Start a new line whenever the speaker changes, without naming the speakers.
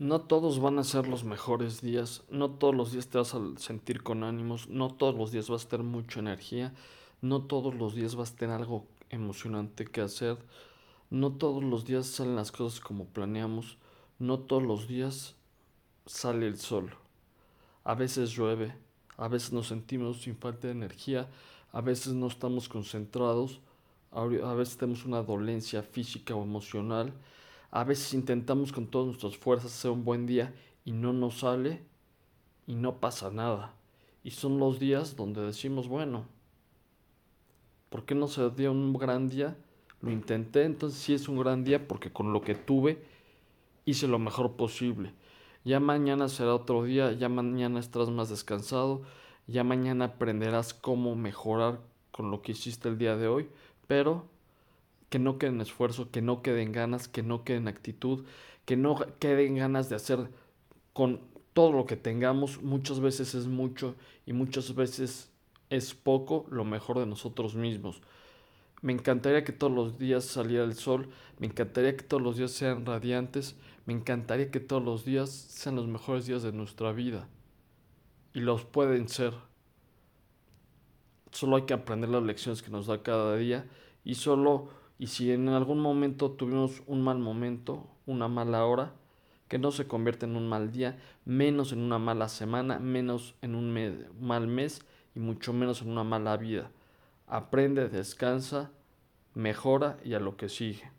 No todos van a ser los mejores días, no todos los días te vas a sentir con ánimos, no todos los días vas a tener mucha energía, no todos los días vas a tener algo emocionante que hacer, no todos los días salen las cosas como planeamos, no todos los días sale el sol. A veces llueve, a veces nos sentimos sin falta de energía, a veces no estamos concentrados, a veces tenemos una dolencia física o emocional a veces intentamos con todas nuestras fuerzas hacer un buen día y no nos sale y no pasa nada. Y son los días donde decimos, bueno, ¿por qué no se dio un gran día? Lo intenté, entonces sí es un gran día porque con lo que tuve hice lo mejor posible. Ya mañana será otro día, ya mañana estarás más descansado, ya mañana aprenderás cómo mejorar con lo que hiciste el día de hoy, pero que no queden esfuerzo, que no queden ganas, que no queden actitud, que no queden ganas de hacer con todo lo que tengamos. Muchas veces es mucho y muchas veces es poco lo mejor de nosotros mismos. Me encantaría que todos los días saliera el sol, me encantaría que todos los días sean radiantes, me encantaría que todos los días sean los mejores días de nuestra vida. Y los pueden ser. Solo hay que aprender las lecciones que nos da cada día y solo y si en algún momento tuvimos un mal momento, una mala hora, que no se convierte en un mal día, menos en una mala semana, menos en un mal mes y mucho menos en una mala vida. Aprende, descansa, mejora y a lo que sigue.